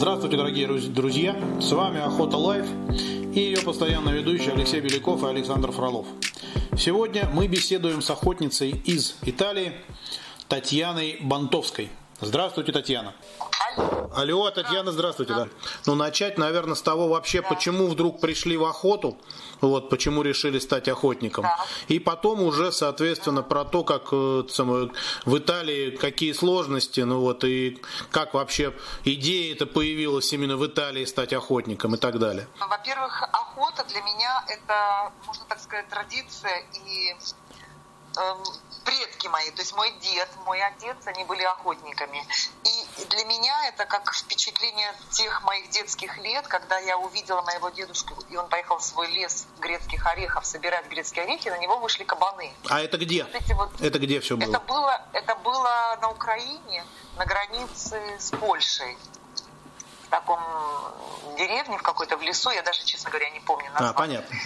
Здравствуйте, дорогие друзья! С вами Охота Life и ее постоянные ведущие Алексей Беляков и Александр Фролов. Сегодня мы беседуем с охотницей из Италии Татьяной Бантовской. Здравствуйте, Татьяна. Алло, Татьяна, здравствуйте, да. Ну, начать, наверное, с того вообще, да. почему вдруг пришли в охоту, вот, почему решили стать охотником. Да. И потом уже, соответственно, про то, как э, в Италии, какие сложности, ну вот, и как вообще идея это появилась именно в Италии стать охотником и так далее. Во-первых, охота для меня это, можно так сказать, традиция и эм, предки мои, то есть мой дед, мой отец, они были охотниками. И для меня это как впечатление тех моих детских лет, когда я увидела моего дедушку, и он поехал в свой лес грецких орехов собирать грецкие орехи, на него вышли кабаны. А это где? Вот вот, это где все было? Это было? Это было на Украине, на границе с Польшей в таком деревне, в какой-то в лесу, я даже, честно говоря, не помню название. А, понятно.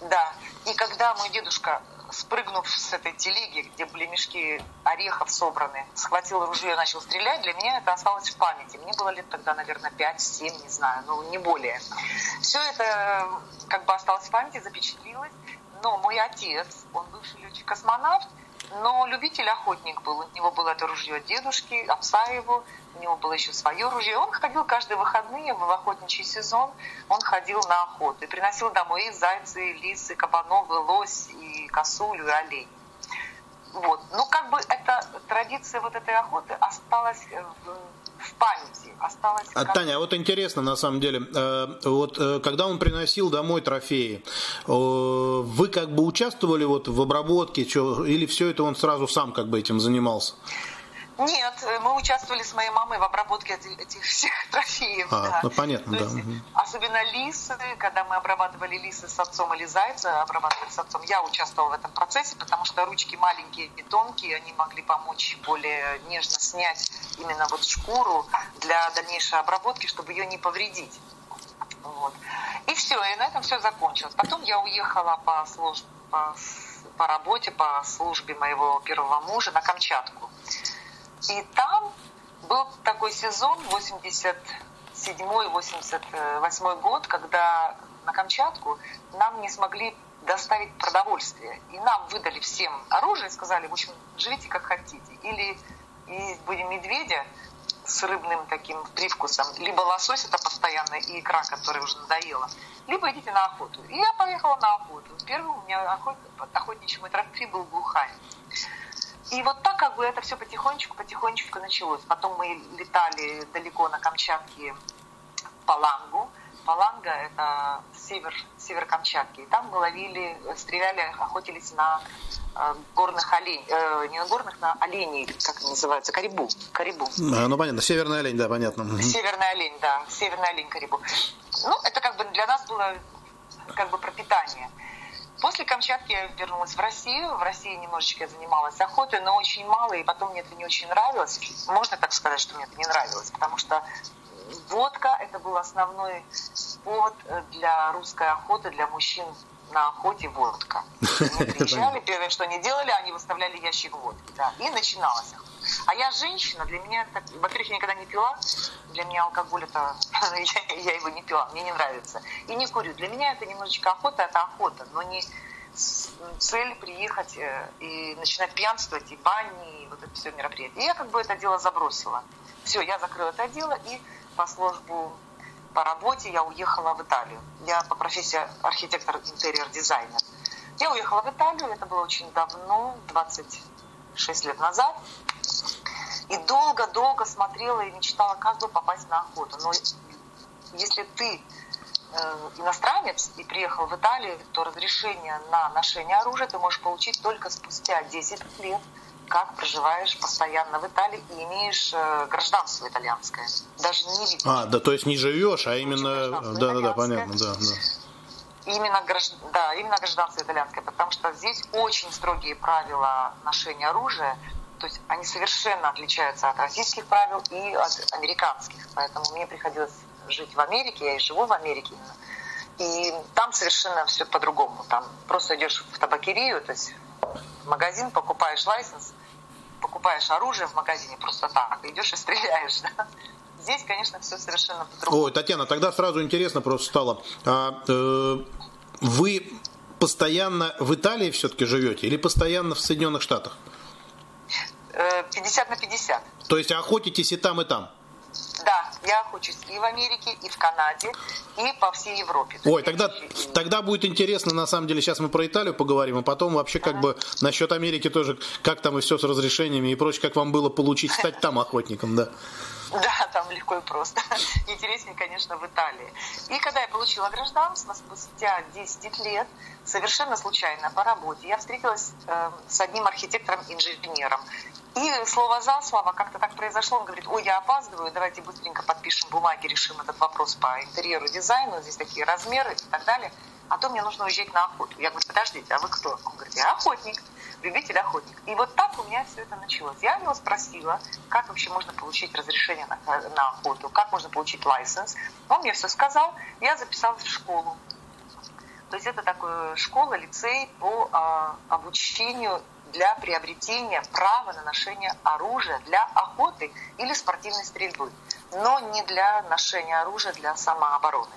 Да. И когда мой дедушка спрыгнув с этой телеги, где были мешки орехов собраны, схватил ружье и начал стрелять, для меня это осталось в памяти. Мне было лет тогда, наверное, 5-7, не знаю, ну не более. Все это как бы осталось в памяти, запечатлилось. Но мой отец, он бывший летчик-космонавт, но любитель-охотник был. У него было это ружье дедушки, отца его, у него было еще свое ружье. Он ходил каждые выходные в охотничий сезон, он ходил на охоту и приносил домой и зайцы, и лисы, и кабанов, и лось, и косулю, и олень. Вот. Ну, как бы эта традиция вот этой охоты осталась в в памяти осталось. А, Таня, а вот интересно на самом деле, э, вот э, когда он приносил домой трофеи, вы как бы участвовали вот в обработке, или все это он сразу сам как бы этим занимался? Нет, мы участвовали с моей мамой в обработке этих всех трофеев. А, да. ну понятно, То да. Есть, особенно лисы, когда мы обрабатывали лисы с отцом или зайца, обрабатывали с отцом, я участвовала в этом процессе, потому что ручки маленькие и тонкие, они могли помочь более нежно снять именно вот шкуру для дальнейшей обработки, чтобы ее не повредить. Вот. И все, и на этом все закончилось. Потом я уехала по, служ... по, по работе, по службе моего первого мужа на Камчатку. И там был такой сезон, 87-88 год, когда на Камчатку нам не смогли доставить продовольствие. И нам выдали всем оружие и сказали, в общем, живите как хотите. Или есть будем медведя с рыбным таким привкусом, либо лосось это постоянно и икра, которая уже надоела, либо идите на охоту. И я поехала на охоту. Первый у меня охот, охотничий мой трофей был глухарь. И вот так как бы это все потихонечку, потихонечку началось. Потом мы летали далеко на Камчатке по Лангу. Паланга – это север, север Камчатки. И там мы ловили, стреляли, охотились на э, горных оленей, э, не на горных, на оленей, как они называются, карибу. карибу. А, ну понятно, северный олень, да, понятно. Северный олень, да, северный олень карибу. Ну, это как бы для нас было как бы пропитание. После Камчатки я вернулась в Россию. В России немножечко я занималась охотой, но очень мало, и потом мне это не очень нравилось. Можно так сказать, что мне это не нравилось, потому что водка – это был основной повод для русской охоты, для мужчин на охоте водка. Они приезжали, первое, что они делали, они выставляли ящик водки. Да, и начиналось. А я женщина, для меня, это, во-первых, я никогда не пила, для меня алкоголь это, я, я его не пила, мне не нравится. И не курю. Для меня это немножечко охота, это охота, но не цель приехать э, и начинать пьянствовать, и бани, и вот это все мероприятие. И я как бы это дело забросила. Все, я закрыла это дело, и по службу по работе я уехала в Италию. Я по профессии архитектор-интерьер-дизайнер. Я уехала в Италию, это было очень давно, 26 лет назад. И долго-долго смотрела и мечтала, как бы попасть на охоту. Но если ты э, иностранец и приехал в Италию, то разрешение на ношение оружия ты можешь получить только спустя 10 лет, как проживаешь постоянно в Италии и имеешь э, гражданство итальянское. Даже не видишь. А, да, то есть не живешь, а именно... Да, да, да, понятно, да, да. Именно, да, именно гражданство итальянское, потому что здесь очень строгие правила ношения оружия, то есть они совершенно отличаются от российских правил и от американских. Поэтому мне приходилось жить в Америке, я и живу в Америке именно. И там совершенно все по-другому. Там просто идешь в табакерию, то есть магазин, покупаешь лайсенс, покупаешь оружие в магазине просто так, идешь и стреляешь. Да? Здесь, конечно, все совершенно по-другому. Ой, Татьяна, тогда сразу интересно просто стало. А, э, вы постоянно в Италии все-таки живете или постоянно в Соединенных Штатах? 50 э, на 50. То есть охотитесь и там, и там? Да, я охочусь и в Америке, и в Канаде, и по всей Европе. Ой, тогда, тогда будет интересно, на самом деле, сейчас мы про Италию поговорим, а потом вообще как бы насчет Америки тоже, как там и все с разрешениями и прочее, как вам было получить стать там охотником, да. Да, там легко и просто. Интереснее, конечно, в Италии. И когда я получила гражданство, спустя 10 лет, совершенно случайно по работе, я встретилась э, с одним архитектором-инженером. И слово за слово как-то так произошло. Он говорит, ой, я опаздываю, давайте быстренько подпишем бумаги, решим этот вопрос по интерьеру, дизайну, здесь такие размеры и так далее. А то мне нужно уезжать на охоту. Я говорю, подождите, а вы кто? Он говорит, я охотник любитель охотник. И вот так у меня все это началось. Я его спросила, как вообще можно получить разрешение на, на охоту, как можно получить лайсенс. Он мне все сказал, я записалась в школу. То есть это такая школа, лицей по а, обучению для приобретения права на ношение оружия для охоты или спортивной стрельбы, но не для ношения оружия для самообороны.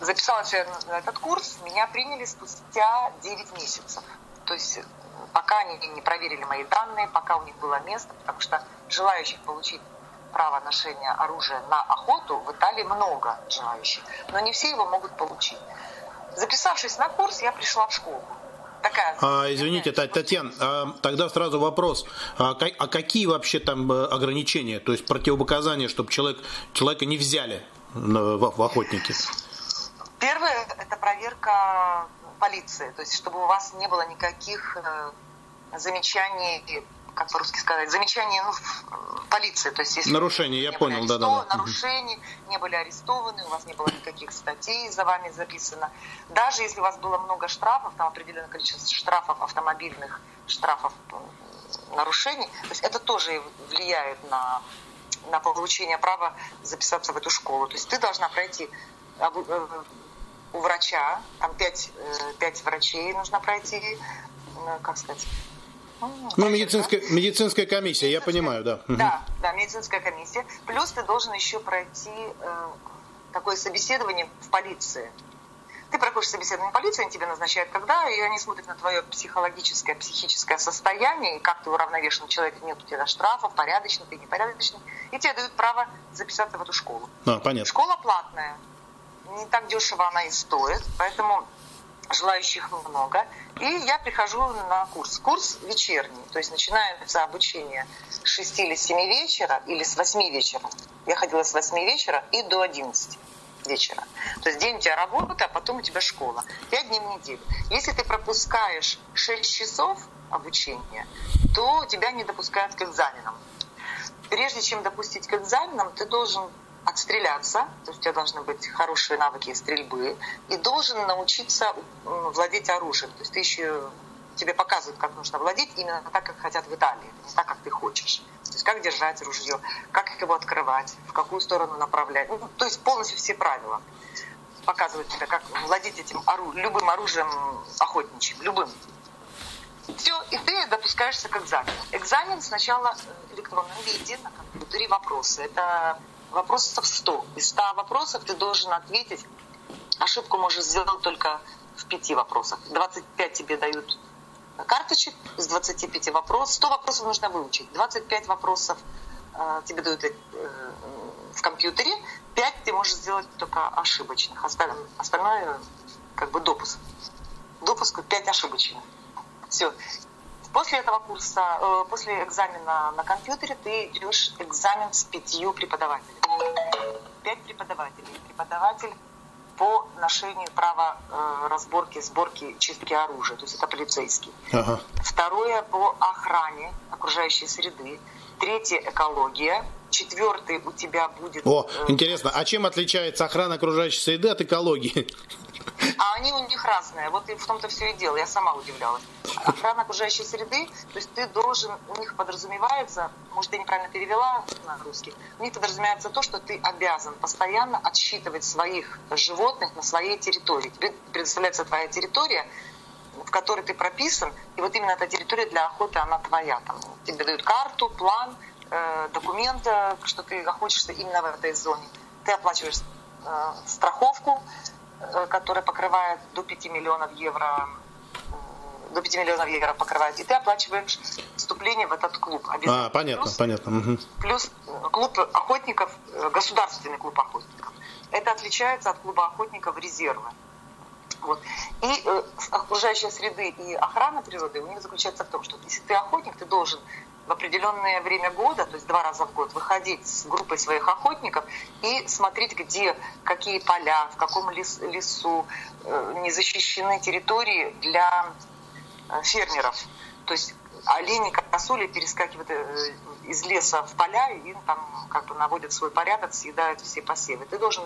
Записалась я на этот курс, меня приняли спустя 9 месяцев. То есть пока они не проверили мои данные, пока у них было место, потому что желающих получить право ношения оружия на охоту в Италии много желающих, но не все его могут получить. Записавшись на курс, я пришла в школу. Такая, а, извините, Татьяна, а, тогда сразу вопрос. А, а какие вообще там э, ограничения, то есть противопоказания, чтобы человек, человека не взяли в, в охотники? Первое – это проверка полиции, то есть чтобы у вас не было никаких э, замечаний, как по-русски сказать, замечаний ну, полиции. То есть, если нарушений, я понял, арестов... да, да, да. Нарушений, не были арестованы, у вас не было никаких статей за вами записано. Даже если у вас было много штрафов, там определенное количество штрафов автомобильных, штрафов нарушений, то есть это тоже влияет на на получение права записаться в эту школу. То есть ты должна пройти э, у врача, там пять, э, пять врачей нужно пройти, э, как сказать, ну, медицинская, медицинская комиссия, я понимаю, да. Да, да, медицинская комиссия. Плюс ты должен еще пройти э, такое собеседование в полиции. Ты проходишь собеседование в полиции, они тебе назначают когда, и они смотрят на твое психологическое, психическое состояние, и как ты уравновешен человек, нет у тебя штрафов, порядочный ты, непорядочный, и тебе дают право записаться в эту школу. А, понятно. Школа платная, не так дешево она и стоит, поэтому желающих много. И я прихожу на курс. Курс вечерний, то есть начинается обучение с 6 или 7 вечера или с 8 вечера. Я ходила с 8 вечера и до 11 вечера. То есть день у тебя работа, а потом у тебя школа. 5 дней в неделю. Если ты пропускаешь 6 часов обучения, то тебя не допускают к экзаменам. Прежде чем допустить к экзаменам, ты должен отстреляться, то есть у тебя должны быть хорошие навыки стрельбы, и должен научиться владеть оружием. То есть ты еще тебе показывают, как нужно владеть именно так, как хотят в Италии, не так, как ты хочешь. То есть как держать ружье, как его открывать, в какую сторону направлять. Ну, то есть полностью все правила показывают тебе, как владеть этим ору... любым оружием охотничьим, любым. Все, и ты допускаешься к экзамену. Экзамен сначала в электронном виде, на компьютере вопросы. Это вопросов 100. Из 100 вопросов ты должен ответить. Ошибку можешь сделать только в 5 вопросах. 25 тебе дают карточек из 25 вопросов. 100 вопросов нужно выучить. 25 вопросов э, тебе дают э, в компьютере. 5 ты можешь сделать только ошибочных. Остальное, остальное как бы допуск. Допуск 5 ошибочных. Все. После этого курса, э, после экзамена на компьютере ты идешь экзамен с пятью преподавателями. Пять преподавателей. Преподаватель по ношению права э, разборки, сборки, чистки оружия, то есть это полицейский. Ага. Второе по охране окружающей среды. Третье экология. Четвертый у тебя будет. О, э, интересно, а чем отличается охрана окружающей среды от экологии? А они у них разные. Вот и в том-то все и дело. Я сама удивлялась. Охрана окружающей среды, то есть ты должен, у них подразумевается, может, я неправильно перевела на русский, у них подразумевается то, что ты обязан постоянно отсчитывать своих животных на своей территории. Тебе предоставляется твоя территория, в которой ты прописан, и вот именно эта территория для охоты, она твоя. Там, тебе дают карту, план, э, документ, что ты охотишься именно в этой зоне. Ты оплачиваешь э, страховку, э, которая покрывает до 5 миллионов евро до 5 миллионов евро покрывает, и ты оплачиваешь вступление в этот клуб. А, понятно, плюс, понятно. Угу. Плюс клуб охотников, государственный клуб охотников. Это отличается от клуба охотников резерва. Вот. И э, окружающая среды и охрана природы у них заключается в том, что если ты охотник, ты должен в определенное время года, то есть два раза в год, выходить с группой своих охотников и смотреть, где какие поля, в каком лес, лесу э, не защищены территории для э, фермеров. То есть олени, косули перескакивают э, из леса в поля и там как бы наводят свой порядок, съедают все посевы. Ты должен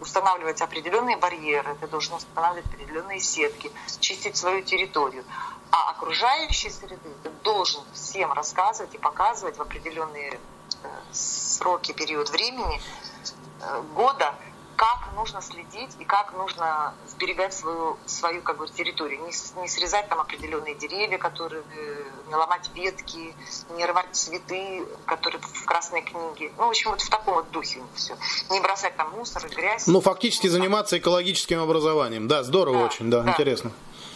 устанавливать определенные барьеры, ты должен устанавливать определенные сетки, чистить свою территорию. А окружающей среды ты должен всем рассказывать и показывать в определенные э, сроки, период времени, э, года, как нужно следить и как нужно сберегать свою, свою как бы, территорию. Не, не срезать там определенные деревья, которые, э, не ломать ветки, не рвать цветы, которые в красной книге. Ну, в общем, вот в таком вот духе все. Не бросать там мусор, грязь. Ну, фактически заниматься экологическим образованием. Да, здорово да, очень, да, да, интересно.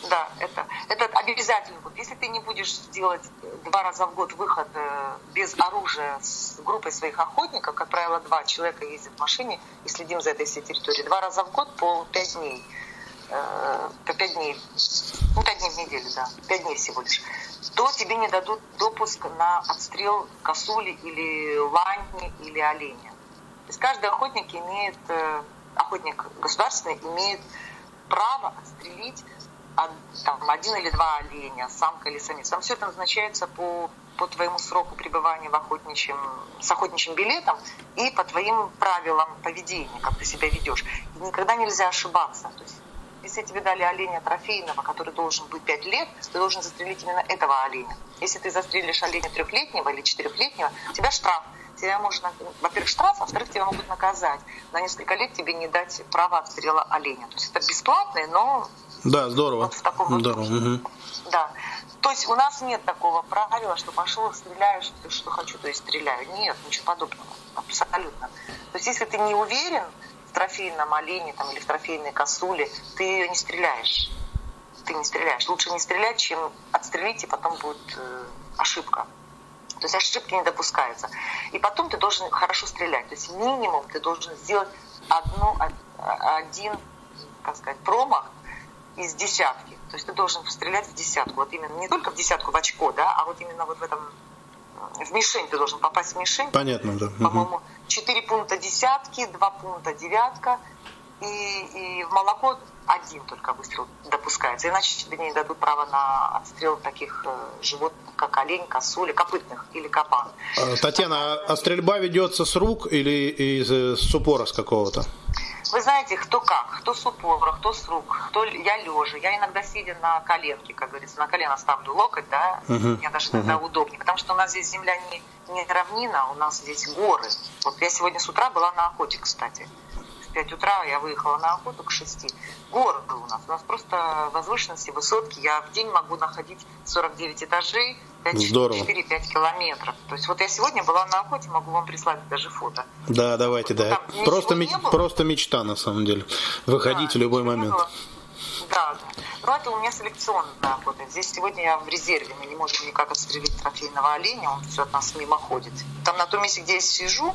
Да, это, это обязательно будет. Если ты не будешь делать два раза в год выход э, без оружия с группой своих охотников, как правило, два человека ездят в машине и следим за этой всей территорией, два раза в год по пять дней, э, по пять дней, ну, пять дней в неделю, да, пять дней всего лишь, то тебе не дадут допуск на отстрел косули или лани или оленя. То есть каждый охотник имеет, э, охотник государственный имеет право отстрелить там, один или два оленя, самка или самец. Там все это назначается по, по твоему сроку пребывания в охотничьем, с охотничьим билетом и по твоим правилам поведения, как ты себя ведешь. И никогда нельзя ошибаться. То есть, если тебе дали оленя трофейного, который должен быть 5 лет, ты должен застрелить именно этого оленя. Если ты застрелишь оленя трехлетнего или четырехлетнего, у тебя штраф тебя можно, во-первых, штраф, во-вторых, тебя могут наказать. На несколько лет тебе не дать права отстрела оленя. То есть это бесплатное, но да, здорово. Вот в таком здорово. Угу. Да. То есть у нас нет такого правила, что пошел, стреляю, что, хочу, то есть стреляю. Нет, ничего подобного. Абсолютно. То есть если ты не уверен в трофейном олене там, или в трофейной косуле, ты ее не стреляешь. Ты не стреляешь. Лучше не стрелять, чем отстрелить, и потом будет э, ошибка. То есть ошибки не допускаются. И потом ты должен хорошо стрелять. То есть минимум ты должен сделать одну, один, как сказать, промах из десятки. То есть ты должен стрелять в десятку. Вот именно не только в десятку в очко, да, а вот именно вот в этом в мишень ты должен попасть в мишень. Понятно, да. По-моему, 4 пункта десятки, 2 пункта девятка. И, и в молоко один только выстрел допускается. Иначе тебе не дадут право на отстрел таких э, животных, как олень, косуля, копытных или кабан. А, Татьяна, а стрельба ведется с рук или из, э, с упора с какого-то? Вы знаете, кто как, кто с упора, кто с рук, кто я лежа. Я иногда сидя на коленке, как говорится, на колено ставлю локоть, да, uh-huh. мне даже иногда uh-huh. удобнее, потому что у нас здесь земля не, не равнина, у нас здесь горы. Вот я сегодня с утра была на охоте, кстати. В 5 утра я выехала на охоту к 6. Горы у нас. У нас просто возвышенности, высотки. Я в день могу находить 49 этажей, 4-5 километров. То есть вот я сегодня была на охоте, могу вам прислать даже фото. Да, давайте, да. Там просто, меч... просто мечта на самом деле. Выходить да, в любой момент. Да, да. Но это у меня селекционная охота. Здесь сегодня я в резерве, мы не можем никак отстрелить трофейного оленя, он все от нас мимо ходит. Там на том месте, где я сижу,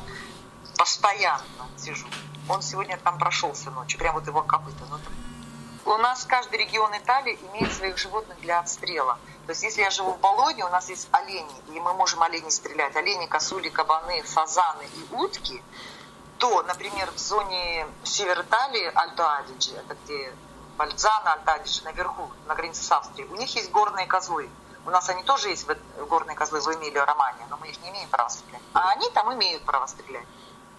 постоянно сижу. Он сегодня там прошелся ночью, прям вот его копыта. Ну, у нас каждый регион Италии имеет своих животных для отстрела. То есть если я живу в Болоне, у нас есть олени, и мы можем оленей стрелять. Олени, косули, кабаны, фазаны и утки. То, например, в зоне север Италии, Альто-Адиджи, это где Бальзана, Альто-Адиджи, наверху, на границе с Австрией, у них есть горные козлы. У нас они тоже есть, горные козлы в Эмилио Романе, но мы их не имеем права стрелять. А они там имеют право стрелять.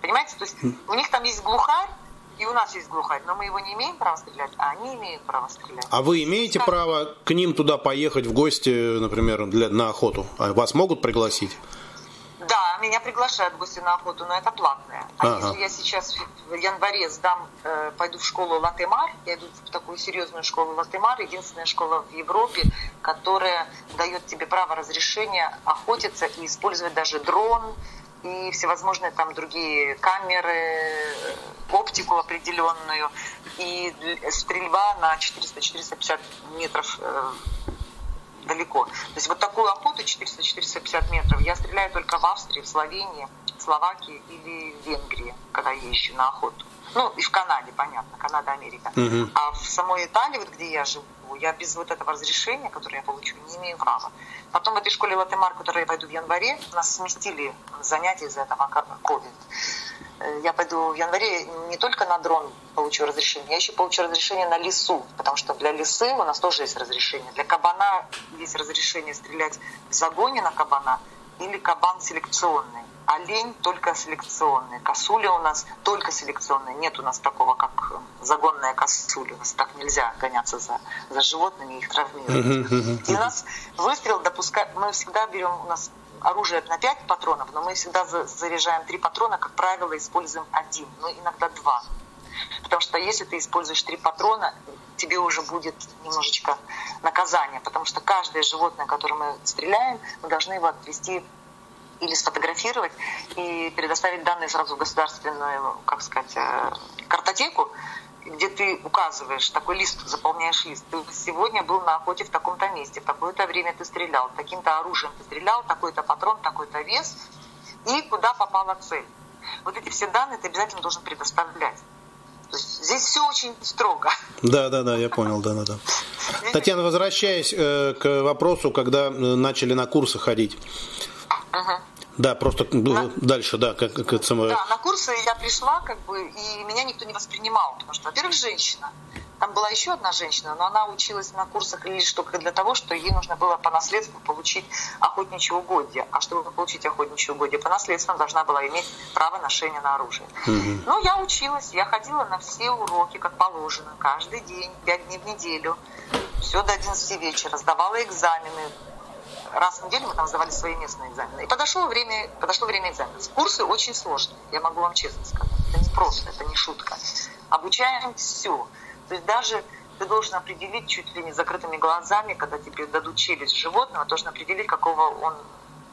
Понимаете? То есть у них там есть глухарь, и у нас есть глухарь, но мы его не имеем права стрелять, а они имеют право стрелять. А вы имеете как... право к ним туда поехать в гости, например, для, на охоту? А вас могут пригласить? Да, меня приглашают в гости на охоту, но это платное. А ага. если я сейчас в январе сдам, э, пойду в школу Латемар, я иду в такую серьезную школу Латемар, единственная школа в Европе, которая дает тебе право разрешения охотиться и использовать даже дрон, и всевозможные там другие камеры, оптику определенную, и стрельба на 400-450 метров э, далеко. То есть вот такую охоту 400-450 метров я стреляю только в Австрии, в Словении, Словакии или в Венгрии, когда езжу на охоту. Ну, и в Канаде, понятно, Канада, Америка. Uh-huh. А в самой Италии, вот где я живу, я без вот этого разрешения, которое я получу, не имею права. Потом в этой школе Латемар, в которой я пойду в январе, нас сместили занятия из-за этого COVID. Э, я пойду в январе не только на дрон получу разрешение, я еще получу разрешение на лесу, потому что для лисы у нас тоже есть разрешение. Для кабана есть разрешение стрелять в загоне на кабана или кабан селекционный. Олень только селекционный. Косуля у нас только селекционная. Нет у нас такого, как загонная косуля. У нас так нельзя гоняться за, за животными их травмировать. И у нас выстрел допускает... Мы всегда берем... У нас оружие на 5 патронов, но мы всегда заряжаем 3 патрона, как правило, используем один, но иногда два. Потому что если ты используешь три патрона, тебе уже будет немножечко наказание, потому что каждое животное, которое мы стреляем, мы должны его отвести или сфотографировать и предоставить данные сразу в государственную, как сказать, э, картотеку, где ты указываешь, такой лист, заполняешь лист. Ты сегодня был на охоте в таком-то месте, в такое-то время ты стрелял, таким-то оружием ты стрелял, такой-то патрон, такой-то вес, и куда попала цель. Вот эти все данные ты обязательно должен предоставлять. Здесь все очень строго. Да, да, да, я понял, да, да, да. Татьяна, возвращаясь э, к вопросу, когда э, начали на курсы ходить. Угу. Да, просто ну, на... дальше, да, как, как это самое. Да, на курсы я пришла, как бы, и меня никто не воспринимал, потому что, во-первых, женщина. Там была еще одна женщина, но она училась на курсах лишь только для того, что ей нужно было по наследству получить охотничье угодье. А чтобы получить охотничье угодье по наследству, она должна была иметь право ношения на оружие. Угу. Но я училась, я ходила на все уроки, как положено, каждый день, пять дней в неделю. Все до 11 вечера, сдавала экзамены, раз в неделю мы там сдавали свои местные экзамены. И подошло время, подошло время экзаменов. Курсы очень сложные, я могу вам честно сказать. Это не просто, это не шутка. Обучаем все. То есть даже ты должен определить чуть ли не закрытыми глазами, когда тебе дадут челюсть животного, должен определить, какого он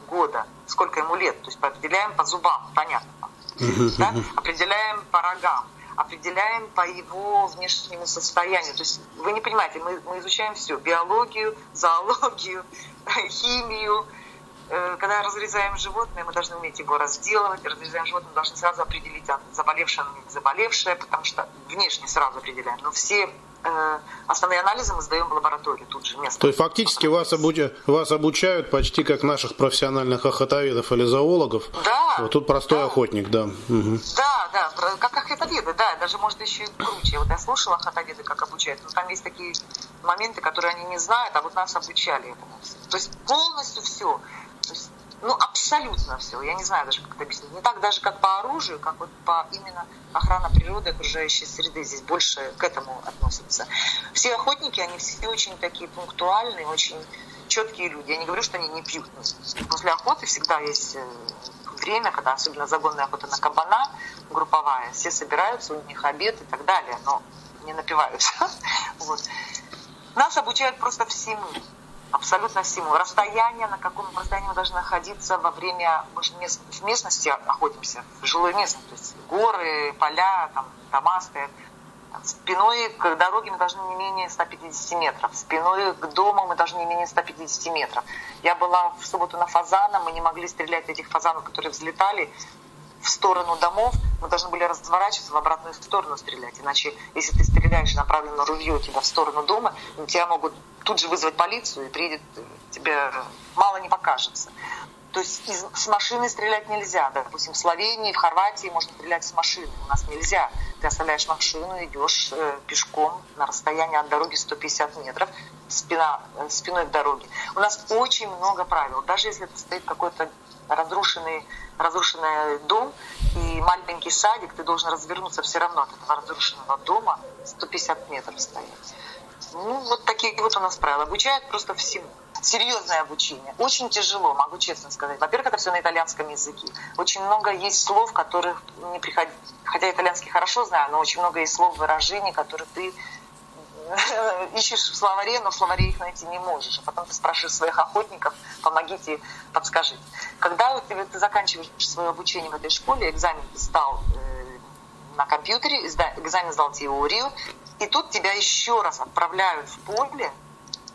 года, сколько ему лет. То есть определяем по зубам, понятно. Да? Определяем по рогам определяем по его внешнему состоянию. То есть вы не понимаете, мы, мы изучаем все, биологию, зоологию, химию. Э, когда разрезаем животное, мы должны уметь его разделывать. Разрезаем животное, мы должны сразу определить, заболевшее оно не заболевшее, потому что внешне сразу определяем. Но все основные анализы мы сдаем в лаборатории тут же место. То есть фактически вас, обучают, вас обучают почти как наших профессиональных охотоведов или зоологов. Да. Вот тут простой да. охотник, да. Угу. Да, да, как охотоведы, да, даже может еще и круче. Вот я слушала охотоведы, как обучают, но там есть такие моменты, которые они не знают, а вот нас обучали этому. То есть полностью все. То есть ну, абсолютно все. Я не знаю даже, как это объяснить. Не так даже, как по оружию, как вот по именно охрана природы, окружающей среды. Здесь больше к этому относятся. Все охотники, они все очень такие пунктуальные, очень четкие люди. Я не говорю, что они не пьют. После охоты всегда есть э, время, когда особенно загонная охота на кабана, групповая, все собираются, у них обед и так далее, но не напиваются. Вот. Нас обучают просто всему абсолютно всему. Расстояние, на каком расстоянии мы должны находиться во время, мы же в местности охотимся, в жилой местности, то есть горы, поля, там, дома стоят. Спиной к дороге мы должны не менее 150 метров. Спиной к дому мы должны не менее 150 метров. Я была в субботу на фазана, мы не могли стрелять этих фазанов, которые взлетали в сторону домов, мы должны были разворачиваться в обратную сторону стрелять. Иначе, если ты стреляешь направленно ружье тебя в сторону дома, тебя могут тут же вызвать полицию, и приедет тебе мало не покажется. То есть из, с машины стрелять нельзя. Допустим, в Словении, в Хорватии можно стрелять с машины. У нас нельзя. Ты оставляешь машину, идешь э, пешком на расстоянии от дороги 150 метров, спина, э, спиной к дороге. У нас очень много правил. Даже если это стоит какой-то разрушенный, разрушенный дом и маленький садик, ты должен развернуться все равно от этого разрушенного дома 150 метров стоять. Ну, вот такие вот у нас правила. Обучают просто всему. серьезное обучение. Очень тяжело, могу честно сказать. Во-первых, это все на итальянском языке. Очень много есть слов, которых не приходит... Хотя итальянский хорошо знаю, но очень много есть слов, выражений, которые ты ищешь в словаре, но в словаре их найти не можешь. А потом ты спрашиваешь своих охотников, помогите, подскажите. Когда ты, ты заканчиваешь свое обучение в этой школе, экзамен сдал э, на компьютере, экзамен сдал теорию, и тут тебя еще раз отправляют в поле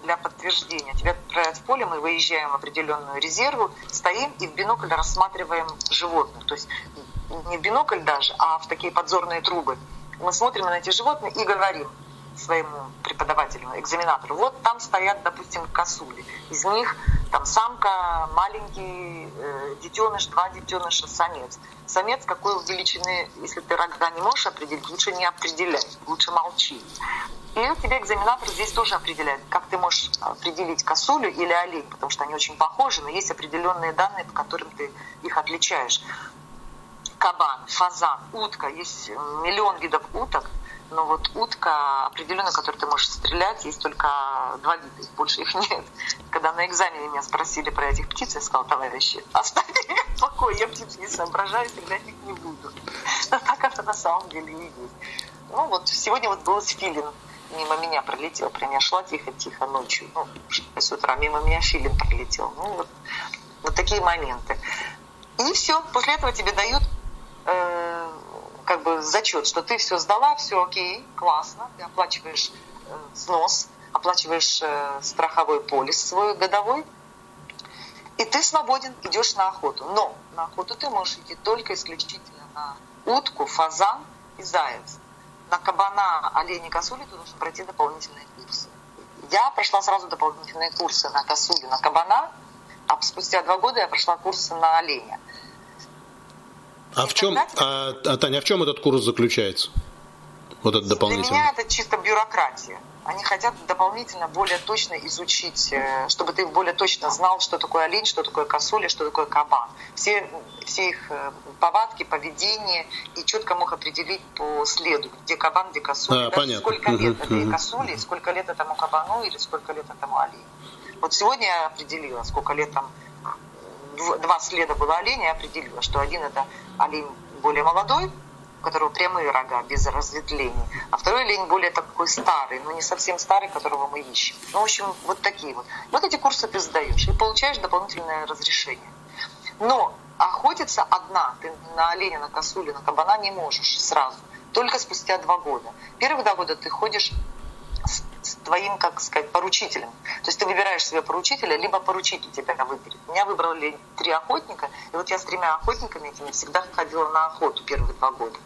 для подтверждения. Тебя отправляют в поле, мы выезжаем в определенную резерву, стоим и в бинокль рассматриваем животных. То есть не в бинокль даже, а в такие подзорные трубы. Мы смотрим на эти животные и говорим, своему преподавателю, экзаменатору, вот там стоят, допустим, косули. Из них там самка, маленький э, детеныш, два детеныша, самец. Самец какой величины, если ты рога не можешь определить, лучше не определять, лучше молчи. И тебе экзаменатор здесь тоже определяет, как ты можешь определить косулю или олень, потому что они очень похожи, но есть определенные данные, по которым ты их отличаешь. Кабан, фазан, утка, есть миллион видов уток – но вот утка определенно, которую ты можешь стрелять, есть только два вида, больше их нет. Когда на экзамене меня спросили про этих птиц, я сказала, товарищи, оставьте меня в покое, я птиц не соображаю, стрелять их не буду. Но так это на самом деле и есть. Ну вот сегодня вот был филин, мимо меня пролетел, прям я шла тихо-тихо ночью, ну, 6 утра, мимо меня филин пролетел. Ну вот, вот такие моменты. И все, после этого тебе дают э, как бы зачет, что ты все сдала, все окей, классно, ты оплачиваешь э, взнос, оплачиваешь э, страховой полис свой годовой, и ты свободен, идешь на охоту. Но на охоту ты можешь идти только исключительно на утку, фазан и заяц. На кабана, оленя, косули ты должен пройти дополнительные курсы. Я прошла сразу дополнительные курсы на косулю, на кабана, а спустя два года я прошла курсы на оленя. А в чем, а, а, Таня, а в чем этот курс заключается? Вот этот дополнительный. Для меня это чисто бюрократия. Они хотят дополнительно более точно изучить, э, чтобы ты более точно знал, что такое олень, что такое косуля, что такое кабан. Все, все их э, повадки, поведение, и четко мог определить по следу, где кабан, где косуля. А, понятно. Сколько лет угу, этой угу. косули, сколько лет этому кабану или сколько лет этому оленю. Вот сегодня я определила, сколько лет там два следа было оленя, я определила, что один это олень более молодой, у которого прямые рога, без разветвлений, а второй олень более такой старый, но не совсем старый, которого мы ищем. Ну, в общем, вот такие вот. Вот эти курсы ты сдаешь и получаешь дополнительное разрешение. Но охотиться одна ты на оленя, на косулю, на кабана не можешь сразу, только спустя два года. Первые два года ты ходишь с твоим, как сказать, поручителем. То есть ты выбираешь себе поручителя, либо поручитель тебя выберет. Меня выбрали три охотника, и вот я с тремя охотниками этими всегда ходила на охоту первые два года.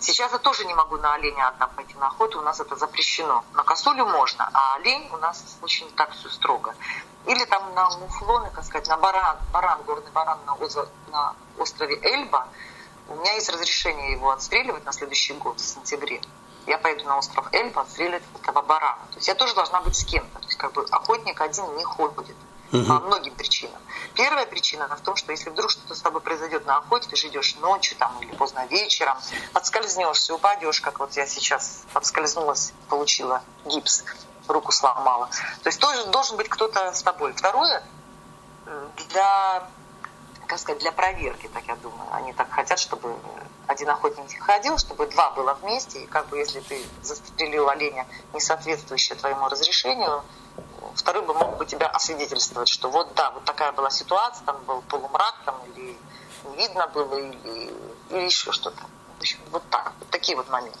Сейчас я тоже не могу на оленя одна пойти на охоту, у нас это запрещено. На косулю можно, а олень у нас очень так все строго. Или там на муфлоны, как сказать, на баран, баран горный баран на, на острове Эльба. У меня есть разрешение его отстреливать на следующий год, в сентябре я поеду на остров Эльба отстрелять этого барана. То есть я тоже должна быть с кем-то. То есть как бы охотник один не ходит угу. по многим причинам. Первая причина в том, что если вдруг что-то с тобой произойдет на охоте, ты же идешь ночью там, или поздно вечером, подскользнешься, упадешь, как вот я сейчас подскользнулась, получила гипс, руку сломала. То есть тоже должен быть кто-то с тобой. Второе, для как сказать, для проверки, так я думаю. Они так хотят, чтобы один охотник ходил, чтобы два было вместе, и как бы если ты застрелил оленя, не соответствующее твоему разрешению, второй бы мог бы тебя освидетельствовать, что вот да, вот такая была ситуация, там был полумрак, там или не видно было, или, или еще что-то. В общем, вот так, вот такие вот моменты.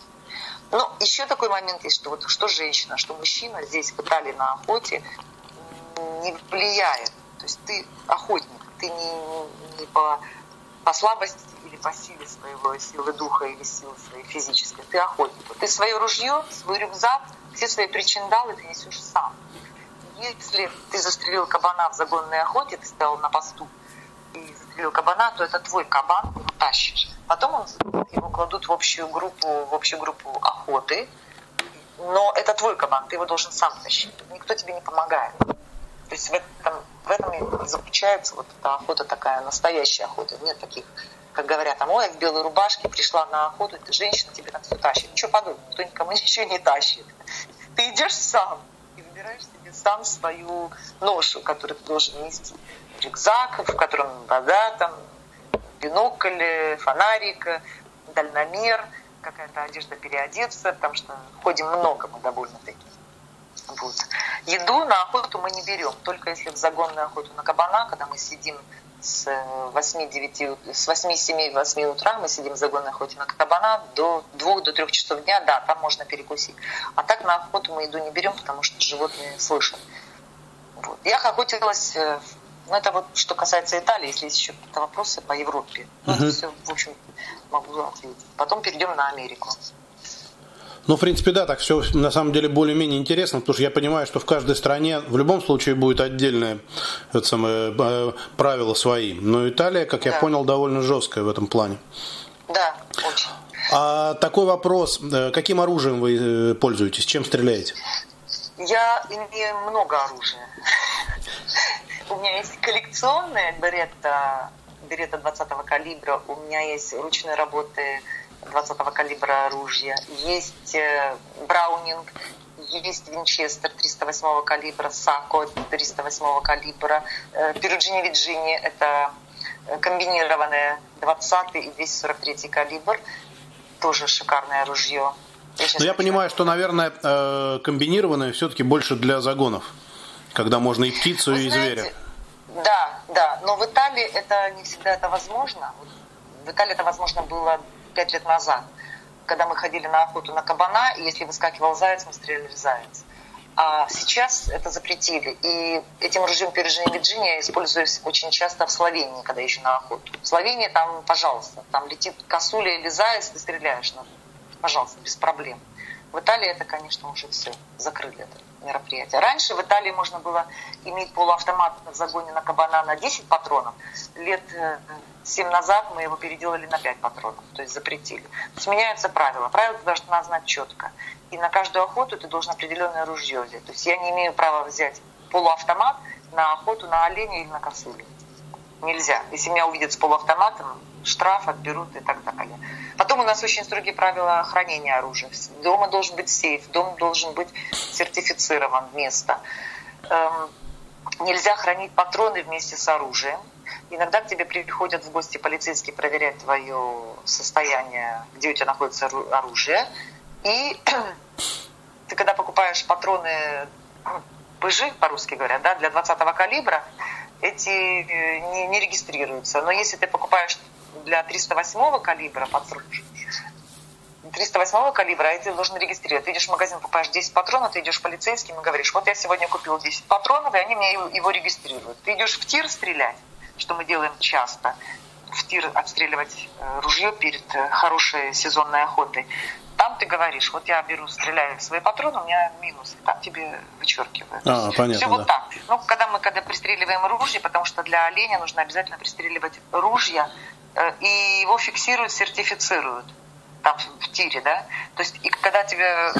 Но еще такой момент есть, что вот что женщина, что мужчина здесь в на охоте не влияет. То есть ты охотник, ты не, не по, по слабости или по силе своего, силы духа или силы своей физической. Ты охотник. Ты свое ружье, свой рюкзак, все свои причиндалы ты несешь сам. Если ты застрелил кабана в загонной охоте, ты стоял на посту и застрелил кабана, то это твой кабан, ты его тащишь. Потом он, его кладут в общую группу, в общую группу охоты, но это твой кабан, ты его должен сам тащить. Никто тебе не помогает. То есть в этом, в этом и заключается вот эта охота такая, настоящая охота. Нет таких, как говорят, там, ой, в белой рубашке пришла на охоту, ты женщина тебе там все тащит. Ничего подобного, никто никому ничего не тащит. Ты идешь сам и выбираешь себе сам свою ношу, которую ты должен нести. Рюкзак, в котором вода, там, бинокль, фонарик, дальномер, какая-то одежда переодеться, потому что ходим много мы довольно-таки. Вот. Еду на охоту мы не берем, только если в загонную охоту на кабана, когда мы сидим с 8-9, с 8-7-8 утра мы сидим в загонной охоте на кабана до 2 до 3 часов дня, да, там можно перекусить. А так на охоту мы еду не берем, потому что животные слышат. Вот. Я охотилась, э, ну это вот что касается Италии, если есть еще какие-то вопросы по Европе. Ну, uh-huh. это все, в общем, могу ответить. Потом перейдем на Америку. Ну, в принципе, да, так все на самом деле более-менее интересно, потому что я понимаю, что в каждой стране в любом случае будет отдельное это самое, э, правила свои. Но Италия, как да. я понял, довольно жесткая в этом плане. Да, очень. А такой вопрос, э, каким оружием вы э, пользуетесь, чем стреляете? Я имею много оружия. У меня есть коллекционная беретта, беретта 20 калибра, у меня есть ручной работы 20-го калибра оружия, есть э, Браунинг, есть Винчестер 308 калибра, Сако 308 калибра, э, Перуджини Виджини – это э, комбинированное 20 и 243 калибр, тоже шикарное ружье. Я Но я понимаю, что, наверное, комбинированное все-таки больше для загонов, когда можно и птицу, Вы и знаете, зверя. Да, да, но в Италии это не всегда это возможно. В Италии это возможно было пять лет назад, когда мы ходили на охоту на кабана, и если выскакивал заяц, мы стреляли в заяц. А сейчас это запретили. И этим ружьем опережения Вирджиния используюсь очень часто в Словении, когда ищу на охоту. В Словении там, пожалуйста, там летит косуля или заяц, ты стреляешь. Ну, пожалуйста, без проблем. В Италии это, конечно, уже все, закрыли это мероприятие. Раньше в Италии можно было иметь полуавтомат в загоне на кабана на 10 патронов. Лет 7 э, назад мы его переделали на 5 патронов, то есть запретили. То есть меняются правила. Правила ты должна знать четко. И на каждую охоту ты должен определенное ружье взять. То есть я не имею права взять полуавтомат на охоту на оленя или на косулю. Нельзя. Если меня увидят с полуавтоматом, штраф отберут и так далее. Потом у нас очень строгие правила хранения оружия. Дома должен быть сейф, дом должен быть сертифицирован, место. Эм, нельзя хранить патроны вместе с оружием. Иногда к тебе приходят в гости полицейские проверять твое состояние, где у тебя находится оружие. И ты когда покупаешь патроны пыжи, по-русски говоря, да, для 20-го калибра, эти э, не, не регистрируются. Но если ты покупаешь для 308 калибра патрон, 308 калибра, а ты должен регистрировать. Ты идешь в магазин, покупаешь 10 патронов, ты идешь полицейским и говоришь, вот я сегодня купил 10 патронов, и они мне его регистрируют. Ты идешь в тир стрелять, что мы делаем часто, в тир отстреливать э, ружье перед э, хорошей сезонной охотой. Там ты говоришь, вот я беру, стреляю свои патроны, у меня минус, там тебе вычеркивают. А, понятно, Все да. вот так. Ну, когда мы когда пристреливаем ружье, потому что для оленя нужно обязательно пристреливать ружья, и его фиксируют, сертифицируют там в тире, да. То есть, и когда тебе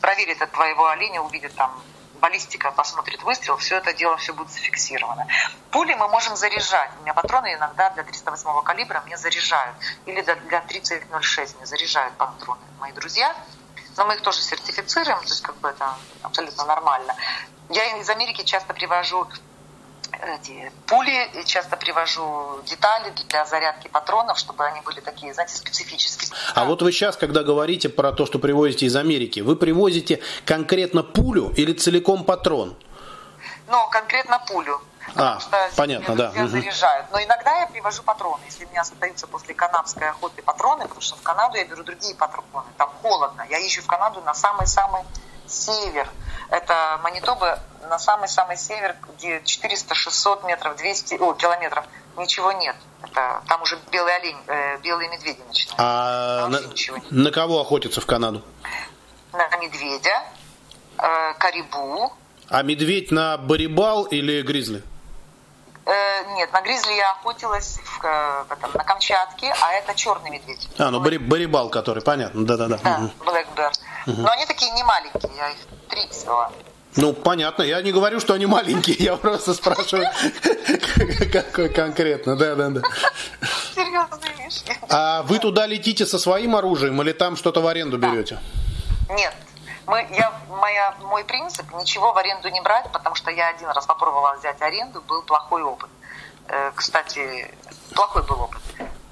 проверят от твоего оленя, увидят там баллистика посмотрит выстрел, все это дело все будет зафиксировано. Пули мы можем заряжать. У меня патроны иногда для 308 калибра мне заряжают. Или для 3006 мне заряжают патроны мои друзья. Но мы их тоже сертифицируем, то есть как бы это абсолютно нормально. Я из Америки часто привожу эти пули, часто привожу детали для зарядки патронов, чтобы они были такие, знаете, специфические. А вот вы сейчас, когда говорите про то, что привозите из Америки, вы привозите конкретно пулю или целиком патрон? Ну, конкретно пулю. А, что понятно, да. заряжают. Но иногда я привожу патроны. Если у меня остаются после канадской охоты патроны, потому что в Канаду я беру другие патроны. Там холодно. Я ищу в Канаду на самый-самый север. Это Манитоба на самый-самый север, где 400-600 метров, 200 о, километров, ничего нет. Это, там уже белый олень, э, белые медведи начинают. А на, на кого охотятся в Канаду? На медведя, э, карибу. А медведь на барибал или гризли? Э, нет, на гризли я охотилась в, э, в этом, на Камчатке, а это черный медведь. А, ну бари, барибал, который, понятно, да-да-да. Да, Bear. Угу. Но они такие не маленькие, я их три взяла. Ну, понятно. Я не говорю, что они маленькие, я просто спрашиваю, какой конкретно. Да, да, да. Серьезные вещи. А вы туда летите со своим оружием или там что-то в аренду берете? Нет. Мы, я, моя, мой принцип ничего в аренду не брать, потому что я один раз попробовала взять аренду, был плохой опыт. Э, кстати, плохой был опыт.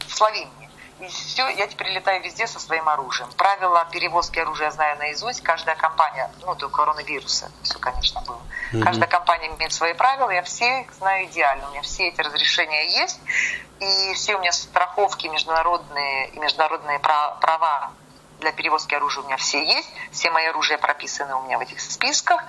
В Словении. И все, я теперь летаю везде со своим оружием. Правила перевозки оружия знаю наизусть. Каждая компания, ну, до коронавируса все, конечно, было. Mm-hmm. Каждая компания имеет свои правила, я все их знаю идеально. У меня все эти разрешения есть. И все у меня страховки международные и международные права для перевозки оружия у меня все есть, все мои оружия прописаны у меня в этих списках.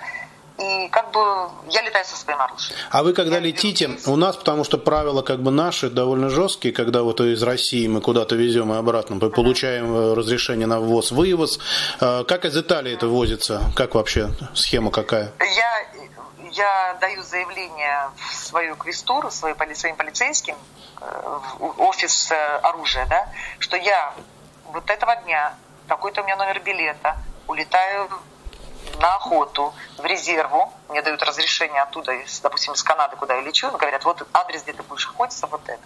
И как бы я летаю со своим оружием. А вы когда я летите, у нас, потому что правила как бы наши довольно жесткие, когда вот из России мы куда-то везем и обратно, мы получаем uh-huh. разрешение на ввоз, вывоз. Э, как из Италии это возится? Как вообще схема какая? Я, я даю заявление в свою квестуру, своим полицейским, в офис оружия, да, что я вот этого дня такой-то у меня номер билета, улетаю на охоту в резерву, мне дают разрешение оттуда, допустим, из Канады, куда я лечу, говорят, вот адрес, где ты будешь охотиться, вот это.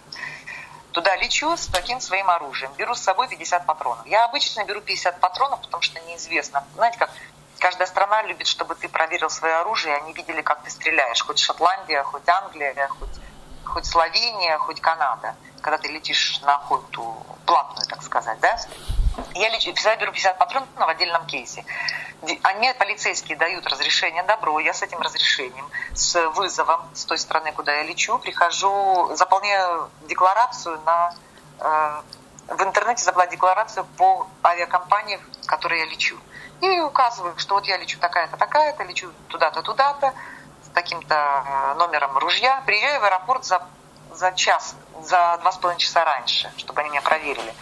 Туда лечу с таким своим оружием, беру с собой 50 патронов. Я обычно беру 50 патронов, потому что неизвестно. Знаете, как каждая страна любит, чтобы ты проверил свое оружие, и они видели, как ты стреляешь. Хоть Шотландия, хоть Англия, хоть, хоть Словения, хоть Канада. Когда ты летишь на охоту платную, так сказать, да? Я лечу, всегда беру 50 патронов в отдельном кейсе. Они, полицейские, дают разрешение, добро, я с этим разрешением, с вызовом с той страны, куда я лечу, прихожу, заполняю декларацию на... Э, в интернете заполняю декларацию по авиакомпании, в которой я лечу. И указываю, что вот я лечу такая-то, такая-то, лечу туда-то, туда-то, с таким-то э, номером ружья. Приезжаю в аэропорт за, за час, за два с половиной часа раньше, чтобы они меня проверили.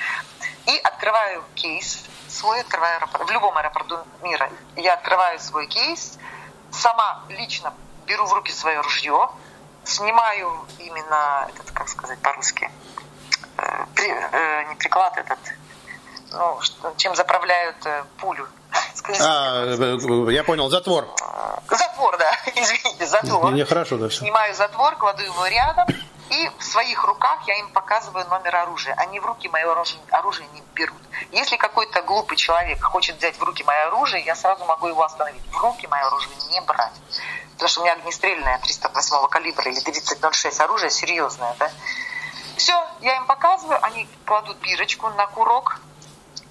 И открываю кейс свой, открываю аэропорт, в любом аэропорту мира. Я открываю свой кейс, сама лично беру в руки свое ружье, снимаю именно этот, как сказать по-русски, э, при, э, не приклад этот, ну, что, чем заправляют э, пулю. Скажите, а, э, я понял, затвор. Затвор, да, извините, затвор. Мне хорошо, да, все. Снимаю затвор, кладу его рядом, и в своих руках я им показываю номер оружия. Они в руки мое оружие не берут. Если какой-то глупый человек хочет взять в руки мое оружие, я сразу могу его остановить. В руки мое оружие не брать. Потому что у меня огнестрельное 308 калибра или 3006 оружие серьезное. Да? Все, я им показываю, они кладут бирочку на курок,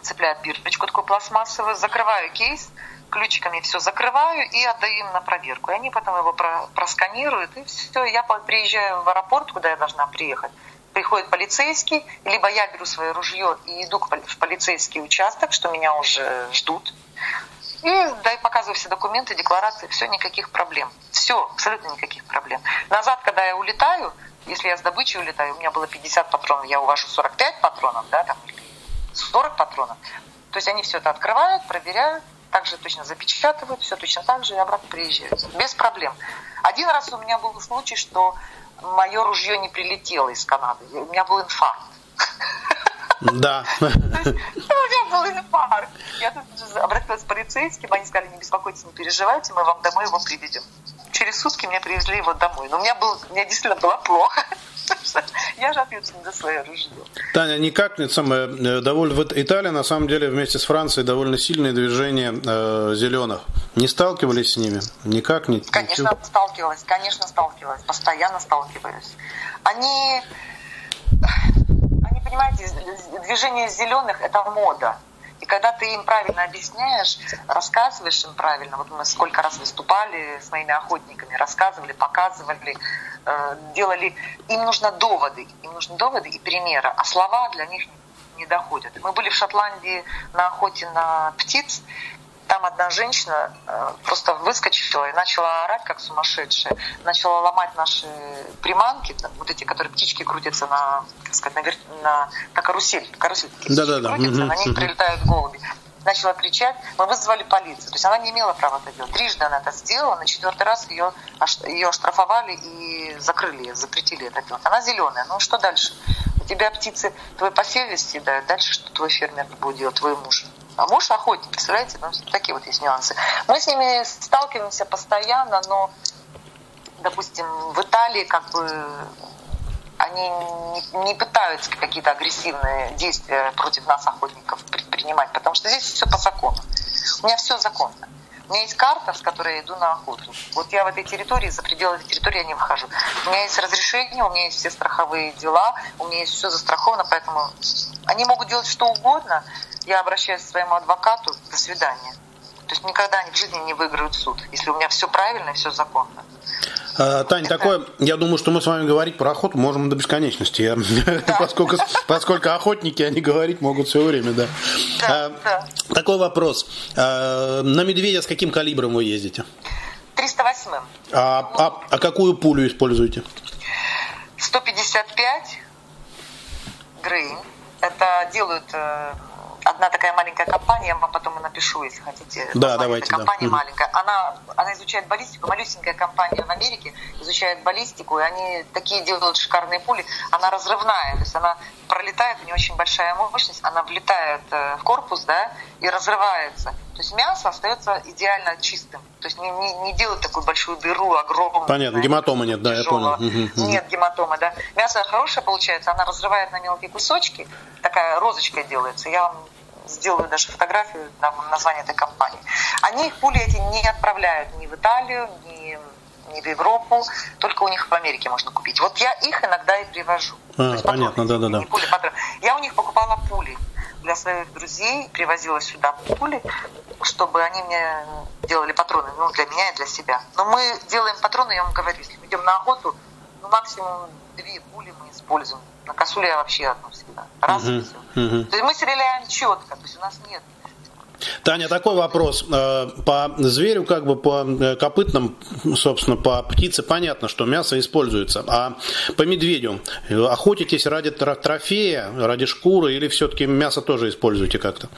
цепляют бирочку такую пластмассовую, закрываю кейс, ключиками все закрываю и отдаю им на проверку. И они потом его просканируют, и все. Я приезжаю в аэропорт, куда я должна приехать. Приходит полицейский, либо я беру свое ружье и иду в полицейский участок, что меня уже ждут. И дай показываю все документы, декларации, все, никаких проблем. Все, абсолютно никаких проблем. Назад, когда я улетаю, если я с добычей улетаю, у меня было 50 патронов, я увожу 45 патронов, да, там, 40 патронов. То есть они все это открывают, проверяют, также точно запечатывают, все точно так же и обратно приезжают. Без проблем. Один раз у меня был случай, что мое ружье не прилетело из Канады. У меня был инфаркт. Да. У меня был инфаркт. Я тут обратилась к полицейским, они сказали, не беспокойтесь, не переживайте, мы вам домой его приведем. Через сутки меня привезли его домой. Но у меня, был, у меня действительно было плохо. Я же ответственна за свое ружье. Таня, никак не самое э, довольно. Вот Италия на самом деле вместе с Францией довольно сильное движение э, зеленых. Не сталкивались с ними? Никак не. Конечно, сталкивалась, конечно, сталкивалась, постоянно сталкиваюсь. Они, они, понимаете, движение зеленых это мода. И когда ты им правильно объясняешь, рассказываешь им правильно, вот мы сколько раз выступали с моими охотниками, рассказывали, показывали, э, делали, им нужны доводы, им нужны доводы и примеры, а слова для них не доходят. Мы были в Шотландии на охоте на птиц, там одна женщина э, просто выскочила и начала орать, как сумасшедшая. Начала ломать наши приманки, вот эти, которые птички крутятся на, как сказать, на, на, на карусель. Карусель такие да, да, да. крутятся, угу, на них угу. прилетают голуби. Начала кричать, мы вызвали полицию. То есть она не имела права это делать. Трижды она это сделала, на четвертый раз ее, ее оштрафовали и закрыли, запретили это делать. Она зеленая, ну что дальше? У тебя птицы твой посевец съедают, дальше что твой фермер будет делать, твой муж? А муж охотник, представляете? Ну, такие вот есть нюансы. Мы с ними сталкиваемся постоянно, но, допустим, в Италии как бы они не, не пытаются какие-то агрессивные действия против нас, охотников, предпринимать, потому что здесь все по закону. У меня все законно. У меня есть карта, с которой я иду на охоту. Вот я в этой территории, за пределы этой территории я не выхожу. У меня есть разрешение, у меня есть все страховые дела, у меня есть все застраховано, поэтому они могут делать что угодно. Я обращаюсь к своему адвокату, до свидания. То есть никогда они в жизни не выиграют суд, если у меня все правильно и все законно. А, Тань, такое, я думаю, что мы с вами говорить про охоту можем до бесконечности, я, да. поскольку, поскольку охотники, они говорить могут все время, да. да, а, да. Такой вопрос. А, на медведя с каким калибром вы ездите? 308. А, а, а какую пулю используете? 155 Грейн. Это делают э, одна такая маленькая компания, я вам потом и напишу, если хотите. Да, давайте. Компания да. маленькая. Она, она изучает баллистику. Малюсенькая компания в Америке изучает баллистику, и они такие делают шикарные пули. Она разрывная, то есть она пролетает, у нее очень большая мощность, она влетает э, в корпус, да, и разрывается. То есть мясо остается идеально чистым. То есть не, не, не делают такую большую дыру, огромную. Понятно, гематомы нет, да, тяжелого. я понял. Нет гематомы, да. Мясо хорошее получается, она разрывает на мелкие кусочки, такая розочка делается. Я вам сделаю даже фотографию, там название этой компании. Они их пули эти не отправляют ни в Италию, ни, ни в Европу, только у них в Америке можно купить. Вот я их иногда и привожу. А, понятно, да, да, да. Пули, я у них покупала пули для своих друзей, привозила сюда пули, чтобы они мне делали патроны, ну, для меня и для себя. Но мы делаем патроны, я вам говорю, если мы идем на охоту, ну, максимум две пули мы используем на косуле я вообще одну всегда. Раз и все. То есть мы стреляем четко, то есть у нас нет Таня, такой вопрос. Э, по зверю, как бы по э, копытным, собственно, по птице понятно, что мясо используется. А по медведю охотитесь ради трофея, ради шкуры или все-таки мясо тоже используете как-то?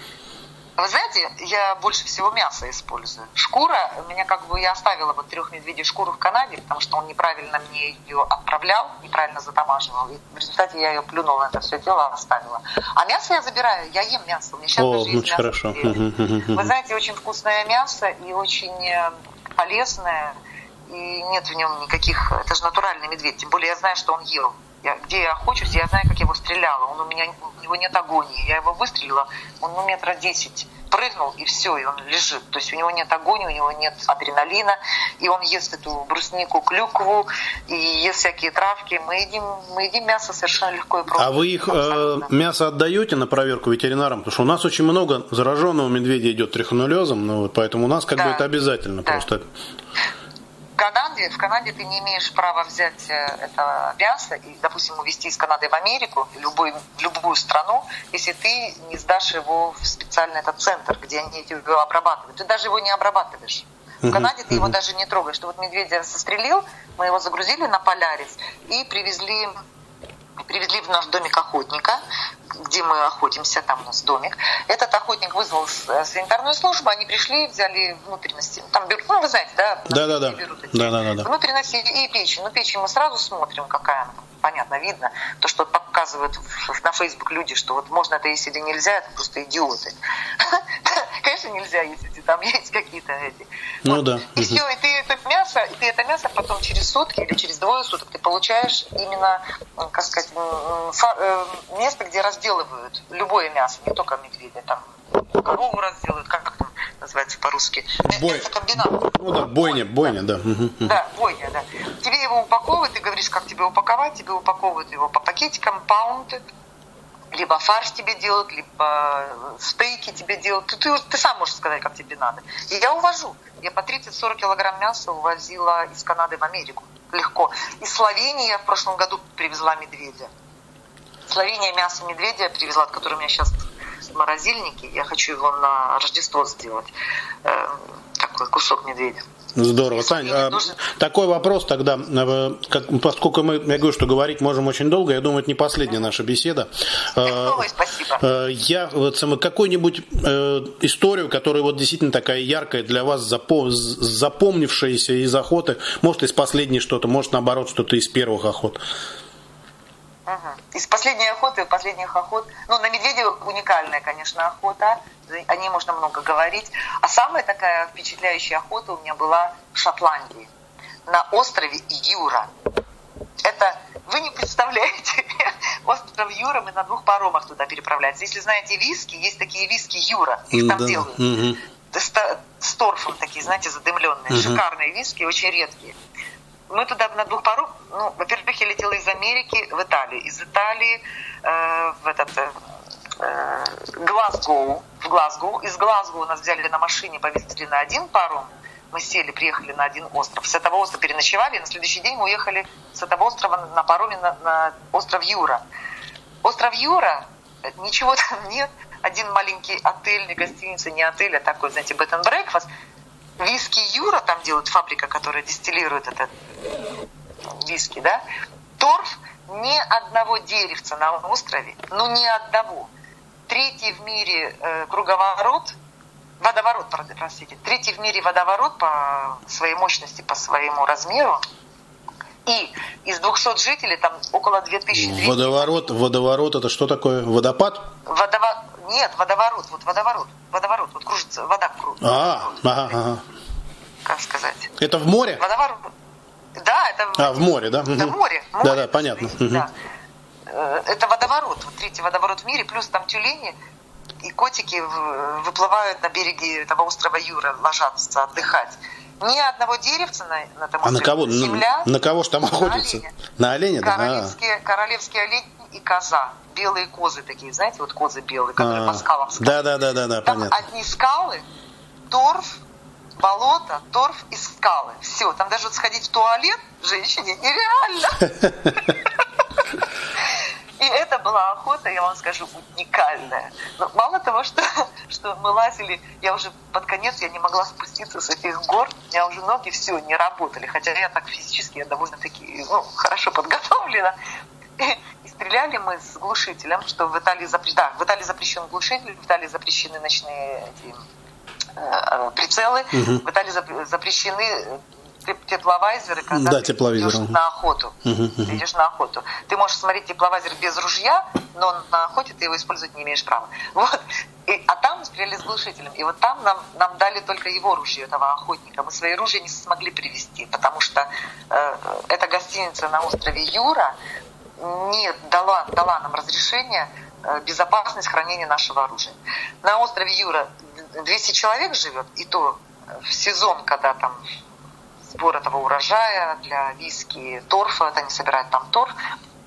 Вы знаете, я больше всего мясо использую. Шкура, меня как бы я оставила вот трех медведей шкуру в Канаде, потому что он неправильно мне ее отправлял, неправильно затамаживал. И в результате я ее плюнула это все дело, оставила. А мясо я забираю, я ем мясо. У меня сейчас О, даже есть очень хорошо. Вы знаете, очень вкусное мясо и очень э, полезное. И нет в нем никаких... Это же натуральный медведь. Тем более я знаю, что он ел. Я, где я охочусь, я знаю, как я его стреляла. Он у меня, у него нет агонии. Я его выстрелила, он ну, метра десять прыгнул, и все, и он лежит. То есть у него нет агонии, у него нет адреналина, и он ест эту бруснику, клюкву, и ест всякие травки. Мы едим, мы едим мясо совершенно легко и просто. А вы их э, мясо отдаете на проверку ветеринарам? Потому что у нас очень много зараженного медведя идет трихонулезом, ну, поэтому у нас как да. бы это обязательно да. просто. Канаде, в Канаде ты не имеешь права взять э, это мясо и, допустим, увезти из Канады в Америку, любой, в любую страну, если ты не сдашь его в специальный этот центр, где они его обрабатывают. Ты даже его не обрабатываешь. В Канаде ты его даже не трогаешь. Ты вот медведя сострелил, мы его загрузили на Полярис и привезли привезли в наш домик охотника, где мы охотимся, там у нас домик. Этот охотник вызвал э, санитарную службу, они пришли, взяли внутренности. Там берут, ну, вы знаете, да? Да, да, да. Берут эти да, да, да. Внутренности и печень. Ну, печень мы сразу смотрим, какая она понятно, видно. То, что показывают на Facebook люди, что вот можно это есть или нельзя, это просто идиоты. Конечно, нельзя, если там есть какие-то эти. Ну да. И все, и ты это мясо, и ты это мясо потом через сутки или через двое суток ты получаешь именно, как сказать, э, место, где разделывают любое мясо, не только медведя, там корову разделывают, как называется по-русски. Бой. комбинат. Ну да, бойня, бойня, да. Да, бойня, да. Тебе его упаковывают, ты говоришь, как тебе упаковать, тебе упаковывают его по пакетикам, паунты, либо фарш тебе делают, либо стейки тебе делают. Ты, ты, ты сам можешь сказать, как тебе надо. И я увожу. Я по 30-40 килограмм мяса увозила из Канады в Америку. Легко. Из Словении я в прошлом году привезла медведя. Словения мясо медведя привезла, от которого у меня сейчас в морозильнике. Я хочу его на Рождество сделать. Э, такой кусок медведя. Здорово. Тань, а, такой вопрос тогда, э, как, поскольку мы, я говорю, что говорить можем очень долго, я думаю, это не последняя наша беседа. Э, Ой, спасибо. Э, я вот какую-нибудь историю, которая вот действительно такая яркая для вас, запомнившаяся из охоты, может из последней что-то, может наоборот что-то из первых охот. Угу. Из последней охоты, последних охот, ну, на медведя уникальная, конечно, охота, о ней можно много говорить. А самая такая впечатляющая охота у меня была в Шотландии, на острове Юра. Это, вы не представляете, остров Юра, мы на двух паромах туда переправляемся. Если знаете виски, есть такие виски Юра, их там да. делают. Угу с торфом такие, знаете, задымленные. Угу. Шикарные виски, очень редкие. Мы туда на двух пару, ну, во-первых, я летела из Америки в Италию. Из Италии э, в этот э, э Глазгоу, в Глазгоу. Из Глазгоу нас взяли на машине, повезли на один паром. Мы сели, приехали на один остров. С этого острова переночевали, и на следующий день мы уехали с этого острова на пароме на, на остров Юра. Остров Юра, ничего там нет, один маленький отель, не гостиница, не отель, а такой, знаете, bed and breakfast. Виски Юра там делают, фабрика, которая дистиллирует этот виски, да. Торф ни одного деревца на острове, ну ни одного. Третий в мире э, круговорот, водоворот, простите, третий в мире водоворот по своей мощности, по своему размеру. И из 200 жителей там около 2200. Водоворот, водоворот это что такое? Водопад? Водоворот нет, водоворот, вот водоворот, водоворот, вот кружится, вода кружится. А, ага, ага. Как сказать? Это в море? Водоворот. Да, это... А, в море, да? Это море. море да, да, понятно. Да. Э, это водоворот, вот третий водоворот в мире, плюс там тюлени и котики выплывают на береге этого острова Юра, ложатся отдыхать. Ни одного деревца на, на этом острове. А на кого? Земля, на, на кого же там охотятся? На оленя, на оленя? Королевские, а. королевские олени и коза белые козы такие, знаете, вот козы белые, которые а, по скалам Да, да, да, да, да, там понятно. одни скалы, торф, болото, торф и скалы. Все, там даже вот сходить в туалет женщине нереально. И это была охота, я вам скажу, уникальная. Но мало того, что, что мы лазили, я уже под конец я не могла спуститься с этих гор, у меня уже ноги все не работали, хотя я так физически, я довольно-таки ну, хорошо подготовлена. И стреляли мы с глушителем, что в Италии, запрещен, да, в Италии запрещен глушитель, в Италии запрещены ночные эти, прицелы, угу. в Италии запрещены э, тепловайзеры, когда да, ты тепловизор. идешь на охоту. Угу, угу. Ты идешь на охоту. Ты можешь смотреть тепловайзер без ружья, но на охоте ты его использовать не имеешь права. Вот. И, а там мы стреляли с глушителем. И вот там нам, нам дали только его ружье, этого охотника. Мы свои ружья не смогли привезти, потому что э, эта гостиница на острове Юра, не дала, дала нам разрешение э, безопасность хранения нашего оружия. На острове Юра 200 человек живет, и то в сезон, когда там сбор этого урожая для виски, торфа, это они собирают там торф,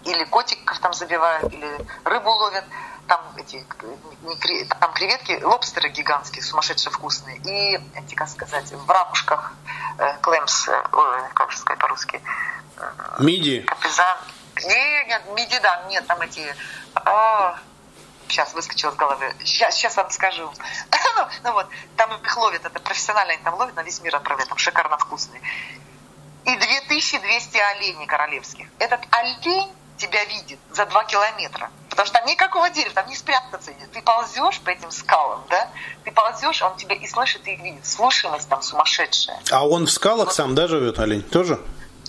или котиков там забивают, или рыбу ловят, там эти там креветки, лобстеры гигантские, сумасшедшие вкусные, и эти, как сказать, в ракушках э, клэмс, э, как же сказать по-русски? Миди. Капизан, нет, нет, медидан, нет, там эти... А, сейчас выскочила с головы. Сейчас, сейчас вам скажу. ну, ну вот, там их ловят, это профессионально они там ловят, на весь мир отправляют, там шикарно вкусные. И 2200 оленей королевских. Этот олень тебя видит за два километра. Потому что там никакого дерева, там не спрятаться. Ты ползешь по этим скалам, да? Ты ползешь, он тебя и слышит, и видит. Слушаемость там сумасшедшая. А он в скалах вот. сам, да, живет, олень? Тоже?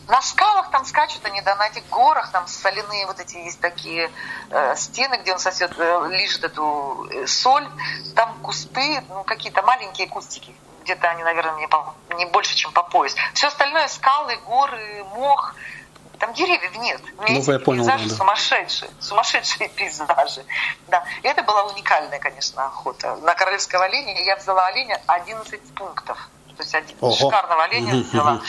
На скалах там скачут они, да, на этих горах, там соляные вот эти есть такие э, стены, где он сосет, э, лежит эту э, соль. Там кусты, ну, какие-то маленькие кустики. Где-то они, наверное, не, по, не больше, чем по пояс. Все остальное скалы, горы, мох. Там деревьев нет. Ну, я понял, пейзажи да, да. сумасшедшие, сумасшедшие пейзажи. Да. И это была уникальная, конечно, охота. На королевского оленя я взяла оленя 11 пунктов. То есть один, шикарного оленя взяла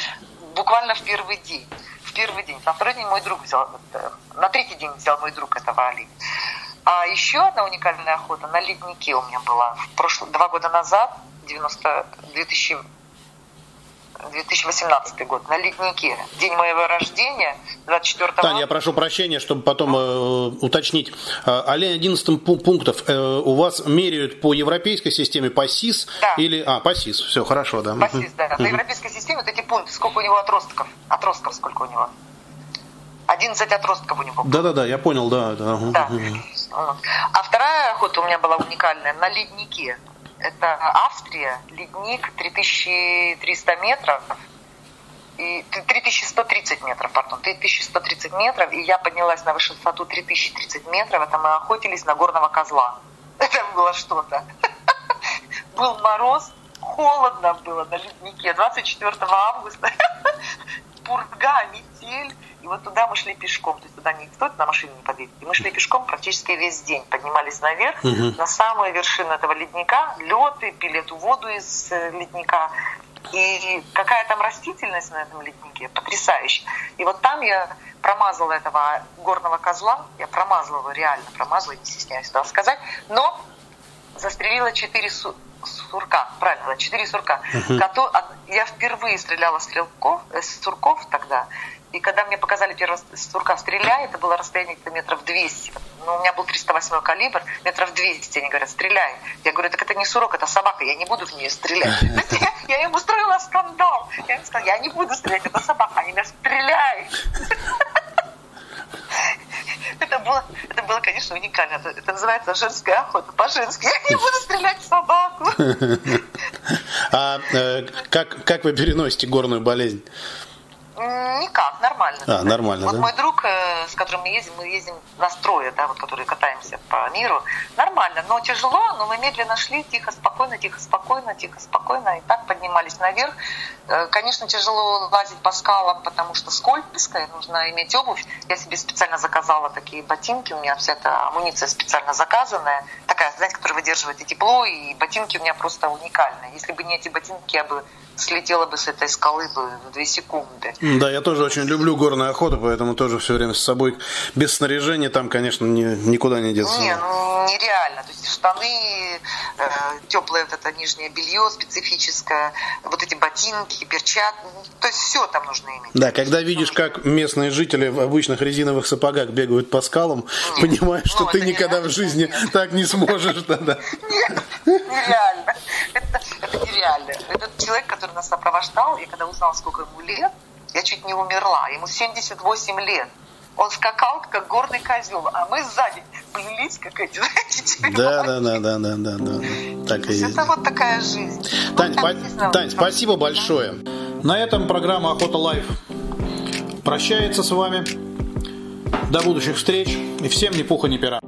буквально в первый день. В первый день. На второй день мой друг взял, э, на третий день взял мой друг этого оленя. А еще одна уникальная охота на леднике у меня была в прошлом, два года назад, 90, 2000, 2018 год, на леднике. День моего рождения, 24 Таня, я прошу прощения, чтобы потом э, уточнить. Э, олень 11 пунктов э, у вас меряют по европейской системе, по СИС? Да. Или, а, по СИС, все, хорошо, да. По СИС, да. По европейской системе вот эти пункты, сколько у него отростков, отростков сколько у него. 11 отростков у него. Да-да-да, я понял, да. да. да. А вторая охота у меня была уникальная на леднике. Это Австрия, ледник 3300 метров, и 3130 метров, пардон, 3130 метров, и я поднялась на высоту 3030 метров, это мы охотились на горного козла. Это было что-то. Был мороз, холодно было на леднике, 24 августа, пурга, метель, И вот туда мы шли пешком, то есть туда никто на машине не подъедет. И мы шли пешком практически весь день, поднимались наверх, угу. на самую вершину этого ледника, лед, пили эту воду из э, ледника. И какая там растительность на этом леднике, потрясающая. И вот там я промазала этого горного козла, я промазала его, реально промазала, не стесняюсь этого сказать, но застрелила четыре сурка, правильно, четыре сурка. Uh-huh. Я впервые стреляла стрелков, э, сурков тогда, и когда мне показали первого сурка стреляй, это было расстояние метров 200. Ну, у меня был 308 калибр, метров 200. Они говорят, стреляй. Я говорю, так это не сурок, это собака, я не буду в нее стрелять. Я им устроила скандал. Я им сказала, я не буду стрелять, это собака. Они говорят, стреляй. Это было, это было, конечно, уникально. Это, это называется женская охота по-женски. Я не буду стрелять в собаку. А э, как, как вы переносите горную болезнь? Никак, нормально. А, нормально, вот да? мой друг, э, с которым мы ездим, мы ездим на строе, да, вот, которые катаемся по миру. Нормально, но тяжело, но мы медленно шли, тихо, спокойно, тихо, спокойно, тихо, спокойно, и так поднимались наверх. Э, конечно, тяжело лазить по скалам, потому что скользко, нужно иметь обувь. Я себе специально заказала такие ботинки, у меня вся эта амуниция специально заказанная, такая, знаете, которая выдерживает и тепло, и ботинки у меня просто уникальные. Если бы не эти ботинки, я бы слетела бы с этой скалы бы в две секунды. Да, я тоже очень люблю горную охоту, поэтому тоже все время с собой без снаряжения там, конечно, ни, никуда не деться. Не, ну нереально. То есть штаны, э, теплое вот это нижнее белье специфическое, вот эти ботинки, перчатки, то есть все там нужно иметь. Да, когда видишь, как местные жители в обычных резиновых сапогах бегают по скалам, Нет. понимаешь, что ну, ты никогда в жизни нет. так не сможешь тогда. Нет, нереально. Это нереально. Этот человек, который нас сопровождал, я когда узнала, сколько ему лет, я чуть не умерла. Ему 78 лет. Он скакал, как горный козел, а мы сзади плелись, как эти, знаете, да, да, да, да, да, да, да. Так и есть. Это вот такая жизнь. Тань, вот, по... Тань спасибо большое. На этом программа Охота Life прощается с вами. До будущих встреч и всем ни пуха, ни пера.